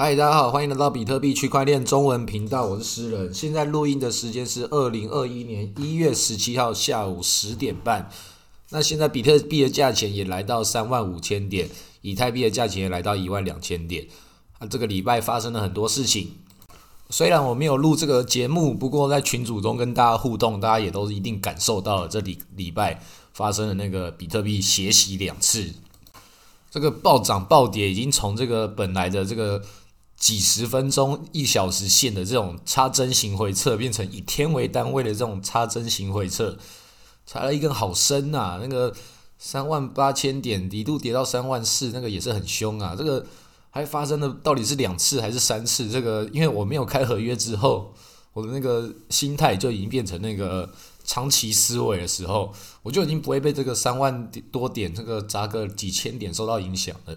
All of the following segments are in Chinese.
嗨，大家好，欢迎来到比特币区块链中文频道，我是诗人。现在录音的时间是二零二一年一月十七号下午十点半。那现在比特币的价钱也来到三万五千点，以太币的价钱也来到一万两千点。啊，这个礼拜发生了很多事情。虽然我没有录这个节目，不过在群组中跟大家互动，大家也都一定感受到了这礼礼拜发生的那个比特币血洗两次，这个暴涨暴跌已经从这个本来的这个。几十分钟、一小时线的这种插针型回撤，变成以天为单位的这种插针型回撤，踩了一根好深呐！那个三万八千点一度跌到三万四，那个也是很凶啊！这个还发生了到底是两次还是三次？这个因为我没有开合约之后，我的那个心态就已经变成那个长期思维的时候，我就已经不会被这个三万多点这个砸个几千点受到影响了。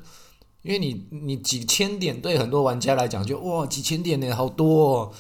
因为你你几千点对很多玩家来讲就哇几千点呢好多，哦。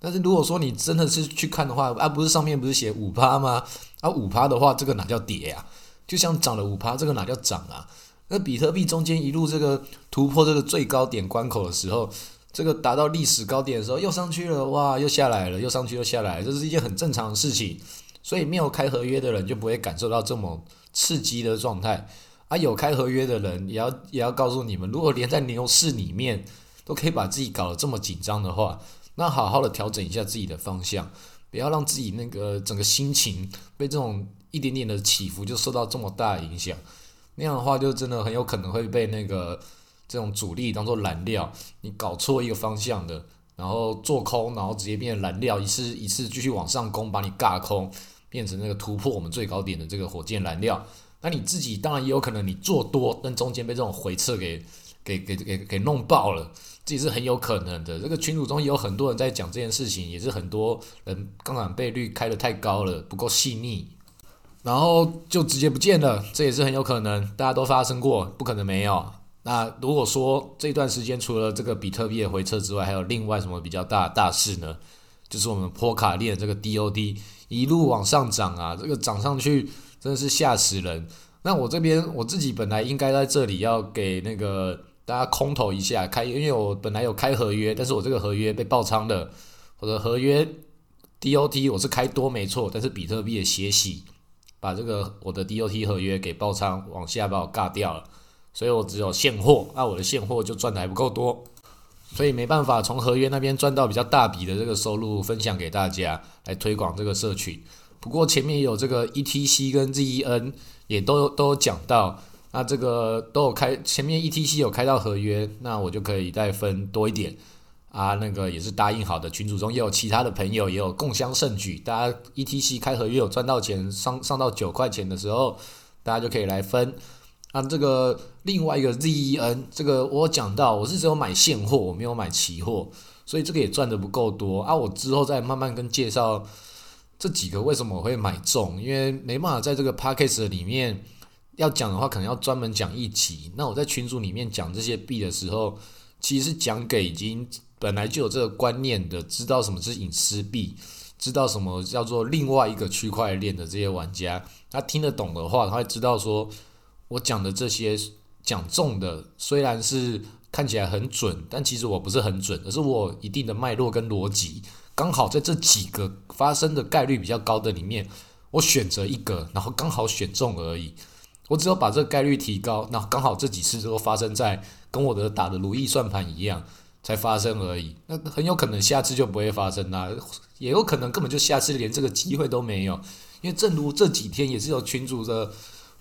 但是如果说你真的是去看的话啊不是上面不是写五趴吗？啊五趴的话这个哪叫跌呀？就像涨了五趴这个哪叫涨啊？那比特币中间一路这个突破这个最高点关口的时候，这个达到历史高点的时候又上去了哇又下来了又上去又下来，这是一件很正常的事情。所以没有开合约的人就不会感受到这么刺激的状态。啊，有开合约的人也要也要告诉你们，如果连在牛市里面都可以把自己搞得这么紧张的话，那好好的调整一下自己的方向，不要让自己那个整个心情被这种一点点的起伏就受到这么大的影响。那样的话，就真的很有可能会被那个这种主力当做燃料，你搞错一个方向的，然后做空，然后直接变成燃料，一次一次继续往上攻，把你尬空，变成那个突破我们最高点的这个火箭燃料。那你自己当然也有可能你做多，但中间被这种回撤给给给给给弄爆了，这也是很有可能的。这个群组中也有很多人在讲这件事情，也是很多人杠杆倍率开的太高了，不够细腻，然后就直接不见了，这也是很有可能，大家都发生过，不可能没有。那如果说这段时间除了这个比特币的回撤之外，还有另外什么比较大大事呢？就是我们波卡链这个 DOD 一路往上涨啊，这个涨上去。真的是吓死人！那我这边我自己本来应该在这里要给那个大家空投一下开，因为我本来有开合约，但是我这个合约被爆仓了。我的合约 DOT 我是开多没错，但是比特币的血洗，把这个我的 DOT 合约给爆仓往下把我尬掉了，所以我只有现货，那我的现货就赚的还不够多，所以没办法从合约那边赚到比较大笔的这个收入分享给大家来推广这个社群。不过前面也有这个 ETC 跟 ZEN 也都都有讲到，那这个都有开前面 ETC 有开到合约，那我就可以再分多一点啊，那个也是答应好的。群组中也有其他的朋友也有共襄盛举，大家 ETC 开合约有赚到钱上上到九块钱的时候，大家就可以来分。啊，这个另外一个 ZEN 这个我讲到我是只有买现货，我没有买期货，所以这个也赚的不够多啊。我之后再慢慢跟介绍。这几个为什么我会买中？因为没办法在这个 p a c k a g e 里面要讲的话，可能要专门讲一集。那我在群组里面讲这些币的时候，其实是讲给已经本来就有这个观念的，知道什么是隐私币，知道什么叫做另外一个区块链的这些玩家，他听得懂的话，他会知道说我讲的这些讲中的虽然是看起来很准，但其实我不是很准，而是我一定的脉络跟逻辑。刚好在这几个发生的概率比较高的里面，我选择一个，然后刚好选中而已。我只有把这个概率提高，那刚好这几次都发生在跟我的打的如意算盘一样才发生而已。那很有可能下次就不会发生啦，也有可能根本就下次连这个机会都没有。因为正如这几天也是有群主的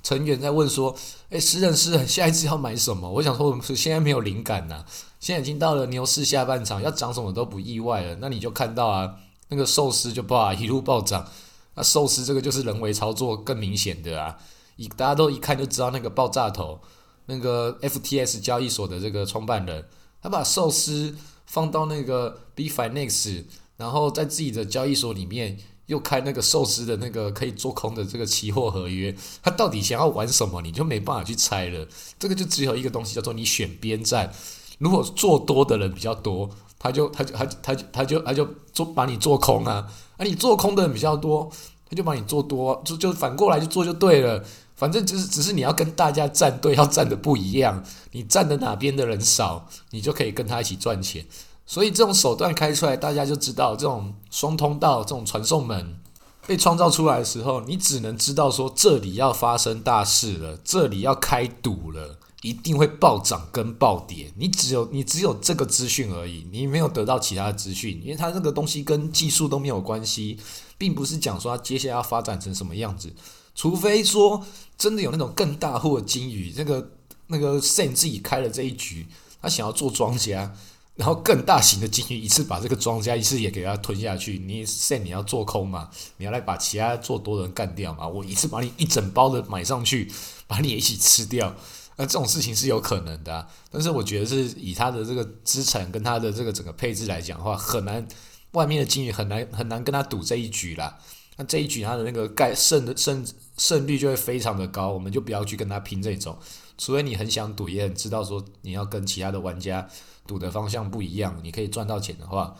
成员在问说：“诶，诗人诗人，下一次要买什么？”我想说，我们现在没有灵感呐。现在已经到了牛市下半场，要涨什么都不意外了。那你就看到啊，那个寿司就吧一路暴涨。那寿司这个就是人为操作更明显的啊，一大家都一看就知道那个爆炸头，那个 FTS 交易所的这个创办人，他把寿司放到那个 b f i n e 然后在自己的交易所里面又开那个寿司的那个可以做空的这个期货合约，他到底想要玩什么？你就没办法去猜了。这个就只有一个东西叫做你选边站。如果做多的人比较多，他就他就他他就他就他就做把你做空啊，啊你做空的人比较多，他就把你做多，就就反过来就做就对了。反正就是只是你要跟大家站队，要站的不一样，你站的哪边的人少，你就可以跟他一起赚钱。所以这种手段开出来，大家就知道这种双通道、这种传送门被创造出来的时候，你只能知道说这里要发生大事了，这里要开赌了。一定会暴涨跟暴跌，你只有 你只有这个资讯而已，你没有得到其他的资讯，因为它这个东西跟技术都没有关系，并不是讲说它接下来要发展成什么样子，除非说真的有那种更大户的金鱼，那个那个 Sen 自己开了这一局，他想要做庄家，然后更大型的金鱼一次把这个庄家一次也给他吞下去，你 Sen 你要做空嘛，你要来把其他做多的人干掉嘛，我一次把你一整包的买上去，把你也一起吃掉。那这种事情是有可能的，但是我觉得是以他的这个资产跟他的这个整个配置来讲的话，很难，外面的经理很难很难跟他赌这一局啦。那这一局他的那个概胜的胜胜率就会非常的高，我们就不要去跟他拼这种，除非你很想赌，也很知道说你要跟其他的玩家赌的方向不一样，你可以赚到钱的话，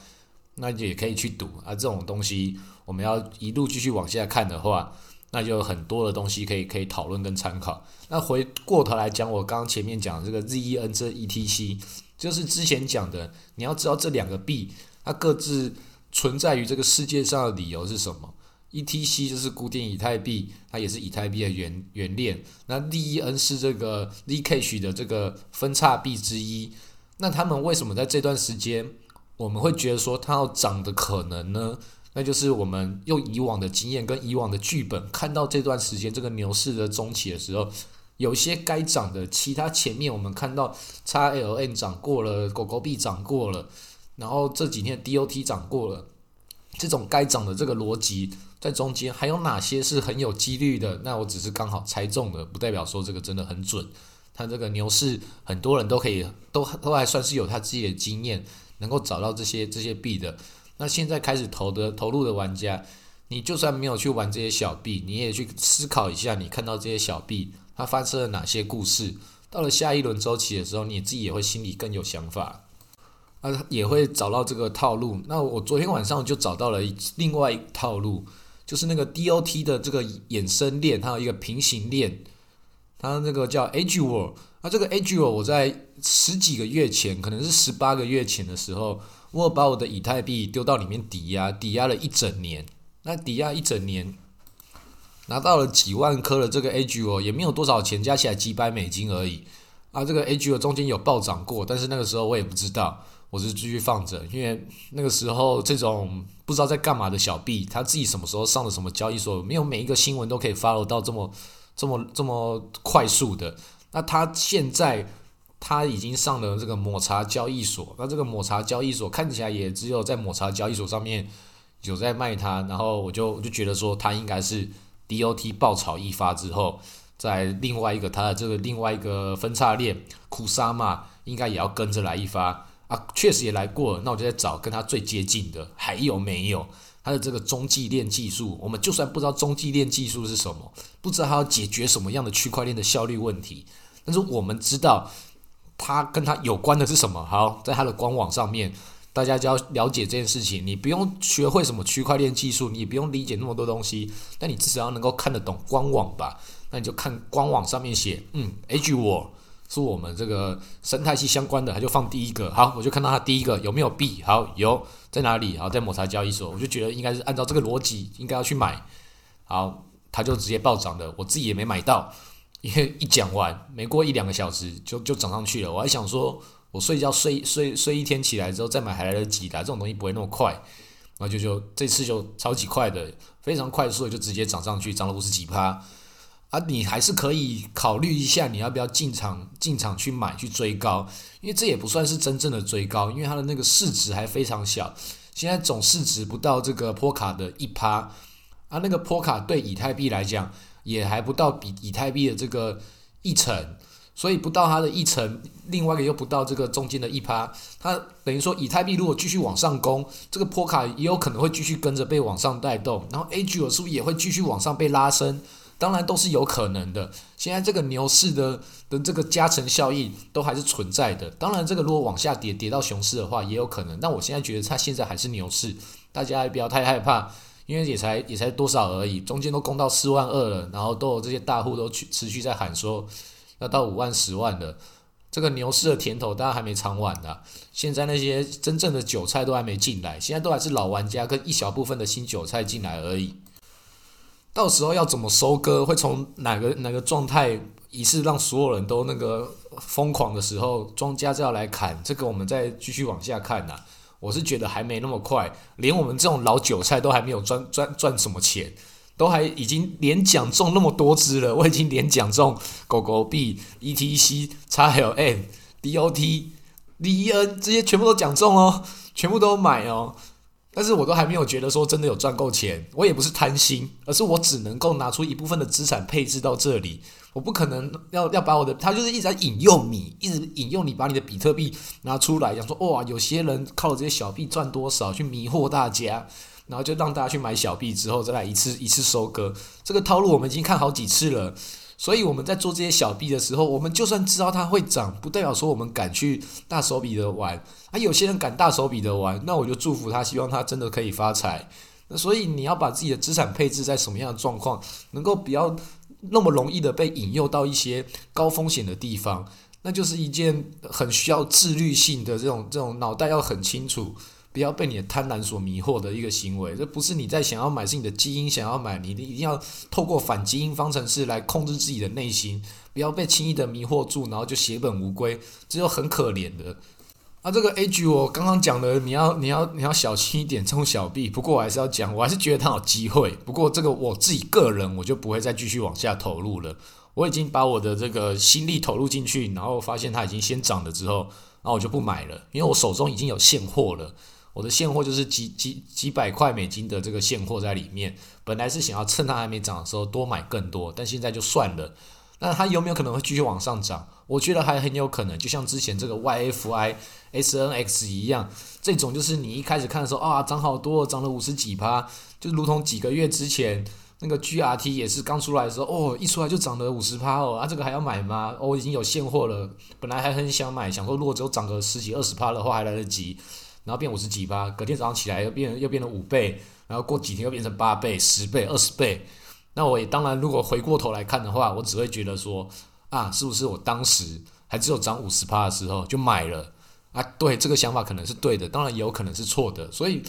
那也可以去赌啊。这种东西我们要一路继续往下看的话。那就很多的东西可以可以讨论跟参考。那回过头来讲，我刚刚前面讲这个 ZEN 这 ETC，就是之前讲的，你要知道这两个币它各自存在于这个世界上的理由是什么。ETC 就是固定以太币，它也是以太币的原原链。那 ZEN 是这个 Zcash 的这个分叉币之一。那他们为什么在这段时间我们会觉得说它要涨的可能呢？那就是我们用以往的经验跟以往的剧本，看到这段时间这个牛市的中期的时候，有些该涨的，其他前面我们看到 XLN 涨过了，狗狗币涨过了，然后这几天 DOT 涨过了，这种该涨的这个逻辑在中间还有哪些是很有几率的？那我只是刚好猜中的，不代表说这个真的很准。它这个牛市很多人都可以都都还算是有他自己的经验，能够找到这些这些币的。那现在开始投的投入的玩家，你就算没有去玩这些小币，你也去思考一下，你看到这些小币它发生了哪些故事？到了下一轮周期的时候，你自己也会心里更有想法，啊，也会找到这个套路。那我昨天晚上就找到了另外一套路，就是那个 DOT 的这个衍生链，它有一个平行链，它那个叫 Edge World。那这个 Edge World 我在十几个月前，可能是十八个月前的时候。我把我的以太币丢到里面抵押，抵押了一整年。那抵押一整年，拿到了几万颗的这个 A G O，也没有多少钱，加起来几百美金而已。啊，这个 A G O 中间有暴涨过，但是那个时候我也不知道，我是继续放着，因为那个时候这种不知道在干嘛的小币，他自己什么时候上了什么交易所，没有每一个新闻都可以 follow 到这么这么这么快速的。那他现在。他已经上了这个抹茶交易所，那这个抹茶交易所看起来也只有在抹茶交易所上面有在卖它，然后我就我就觉得说，它应该是 DOT 爆炒一发之后，在另外一个它的这个另外一个分叉链库沙嘛，应该也要跟着来一发啊，确实也来过，那我就在找跟它最接近的还有没有？它的这个中继链技术，我们就算不知道中继链技术是什么，不知道它要解决什么样的区块链的效率问题，但是我们知道。它跟它有关的是什么？好，在它的官网上面，大家就要了解这件事情。你不用学会什么？区块链技术，你也不用理解那么？多东西，但你至少要能够看得懂官网吧？那你就看官网上面写，嗯，H 我是我们这个生态系相关的，它就放第一个。好，我就看到它第一个有没有币？好，有，在哪里？好，在抹茶交易所。我就觉得应该是按照这个逻辑，应该要去买。好，它就直接暴涨的，我自己也没买到。因为一讲完，没过一两个小时就 就涨上去了。我还想说，我睡觉睡睡睡一天起来之后再买还来得及的，这种东西不会那么快。然后就就这次就超级快的，非常快速就直接涨上去，涨了五十几趴。啊，你还是可以考虑一下，你要不要进场进场去买去追高？因为这也不算是真正的追高，因为它的那个市值还非常小，现在总市值不到这个波卡的一趴。啊，那个波卡对以太币来讲。也还不到比以太币的这个一成，所以不到它的一成，另外一个又不到这个中间的一趴，它等于说以太币如果继续往上攻，这个波卡也有可能会继续跟着被往上带动，然后 A G 是不是也会继续往上被拉升？当然都是有可能的。现在这个牛市的的这个加成效应都还是存在的。当然，这个如果往下跌跌到熊市的话，也有可能。但我现在觉得它现在还是牛市，大家也不要太害怕。因为也才也才多少而已，中间都攻到四万二了，然后都有这些大户都去持续在喊说要到五万、十万的，这个牛市的甜头大家还没尝完呢。现在那些真正的韭菜都还没进来，现在都还是老玩家跟一小部分的新韭菜进来而已。到时候要怎么收割，会从哪个哪个状态，一次让所有人都那个疯狂的时候，庄家就要来砍，这个我们再继续往下看呐。我是觉得还没那么快，连我们这种老韭菜都还没有赚赚赚什么钱，都还已经连奖中那么多只了，我已经连奖中狗狗币、ETC、XLM、DOT、D E N 这些全部都奖中哦，全部都买哦。但是我都还没有觉得说真的有赚够钱，我也不是贪心，而是我只能够拿出一部分的资产配置到这里，我不可能要要把我的，他就是一直在引诱你，一直引诱你把你的比特币拿出来，讲说哇，有些人靠这些小币赚多少，去迷惑大家，然后就让大家去买小币之后再来一次一次收割，这个套路我们已经看好几次了。所以我们在做这些小币的时候，我们就算知道它会涨，不代表说我们敢去大手笔的玩。啊，有些人敢大手笔的玩，那我就祝福他，希望他真的可以发财。那所以你要把自己的资产配置在什么样的状况，能够不要那么容易的被引诱到一些高风险的地方，那就是一件很需要自律性的这种这种脑袋要很清楚。不要被你的贪婪所迷惑的一个行为，这不是你在想要买，是你的基因想要买。你一定要透过反基因方程式来控制自己的内心，不要被轻易的迷惑住，然后就血本无归，这就很可怜的。啊，这个 A G 我刚刚讲的，你要你要你要小心一点冲小币。不过我还是要讲，我还是觉得它有机会。不过这个我自己个人，我就不会再继续往下投入了。我已经把我的这个心力投入进去，然后发现它已经先涨了之后，然后我就不买了，因为我手中已经有现货了。我的现货就是几几几百块美金的这个现货在里面，本来是想要趁它还没涨的时候多买更多，但现在就算了。那它有没有可能会继续往上涨？我觉得还很有可能，就像之前这个 YFI SNX 一样，这种就是你一开始看的时候啊，涨好多，涨了五十几趴，就如同几个月之前那个 GRT 也是刚出来的时候，哦，一出来就涨了五十趴哦，啊，这个还要买吗？我已经有现货了，本来还很想买，想说如果只有涨个十几二十趴的话还来得及。然后变五十几吧，隔天早上起来又变又变了五倍，然后过几天又变成八倍、十倍、二十倍。那我也当然，如果回过头来看的话，我只会觉得说啊，是不是我当时还只有涨五十趴的时候就买了啊？对，这个想法可能是对的，当然也有可能是错的。所以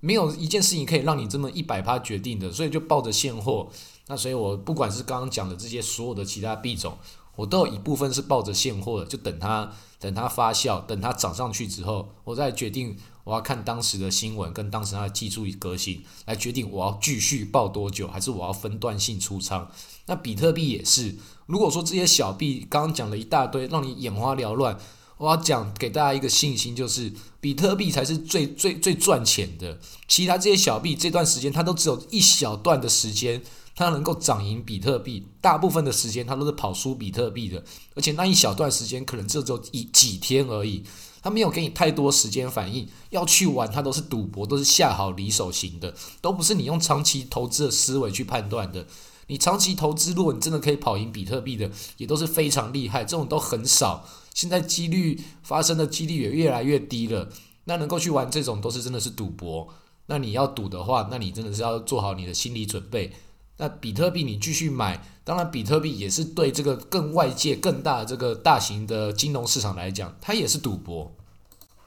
没有一件事情可以让你这么一百趴决定的，所以就抱着现货。那所以我不管是刚刚讲的这些所有的其他币种，我都有一部分是抱着现货的，就等它。等它发酵，等它涨上去之后，我再决定我要看当时的新闻跟当时它的技术革新，来决定我要继续报多久，还是我要分段性出仓。那比特币也是，如果说这些小币刚刚讲了一大堆，让你眼花缭乱，我要讲给大家一个信心，就是比特币才是最最最赚钱的，其他这些小币这段时间它都只有一小段的时间。它能够涨赢比特币，大部分的时间它都是跑输比特币的，而且那一小段时间可能就只有一几天而已，它没有给你太多时间反应。要去玩，它都是赌博，都是下好离手型的，都不是你用长期投资的思维去判断的。你长期投资，如果你真的可以跑赢比特币的，也都是非常厉害，这种都很少。现在几率发生的几率也越来越低了。那能够去玩这种，都是真的是赌博。那你要赌的话，那你真的是要做好你的心理准备。那比特币你继续买，当然比特币也是对这个更外界更大的这个大型的金融市场来讲，它也是赌博。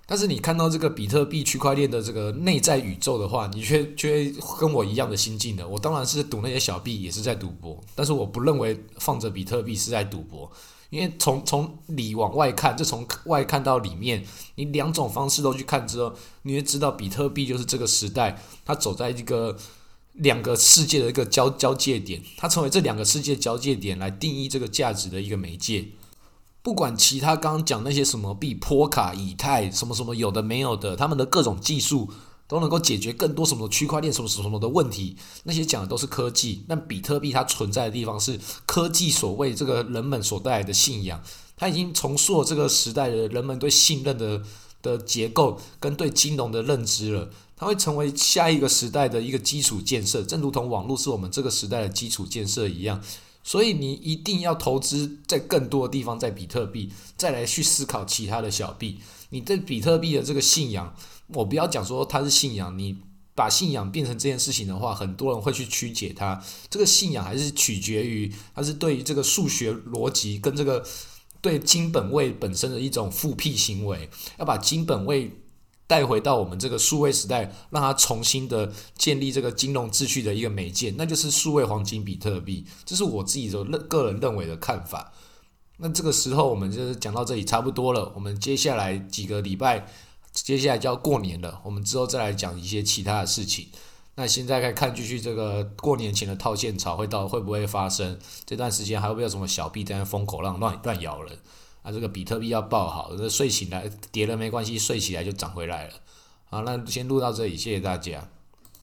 但是你看到这个比特币区块链的这个内在宇宙的话，你却却跟我一样的心境的。我当然是赌那些小币，也是在赌博。但是我不认为放着比特币是在赌博，因为从从里往外看，就从外看到里面，你两种方式都去看之后，你会知道比特币就是这个时代，它走在一个。两个世界的一个交交界点，它成为这两个世界交界点来定义这个价值的一个媒介。不管其他刚刚讲那些什么币、波卡、以太什么什么有的没有的，他们的各种技术都能够解决更多什么区块链什么什么什么的问题。那些讲的都是科技，但比特币它存在的地方是科技所谓这个人们所带来的信仰。它已经重塑了这个时代的人们对信任的的结构跟对金融的认知了。它会成为下一个时代的一个基础建设，正如同网络是我们这个时代的基础建设一样。所以你一定要投资在更多的地方，在比特币，再来去思考其他的小币。你对比特币的这个信仰，我不要讲说它是信仰，你把信仰变成这件事情的话，很多人会去曲解它。这个信仰还是取决于，它是对于这个数学逻辑跟这个对金本位本身的一种复辟行为，要把金本位带回到我们这个数位时代，让它重新的建立这个金融秩序的一个媒介，那就是数位黄金比特币。这是我自己的认个人认为的看法。那这个时候我们就是讲到这里差不多了，我们接下来几个礼拜。接下来就要过年了，我们之后再来讲一些其他的事情。那现在看看继续这个过年前的套现潮会到会不会发生？这段时间还会不会有什么小币在风口浪乱乱咬人？啊，这个比特币要爆好，那睡醒来跌了没关系，睡起来就涨回来了。好，那先录到这里，谢谢大家。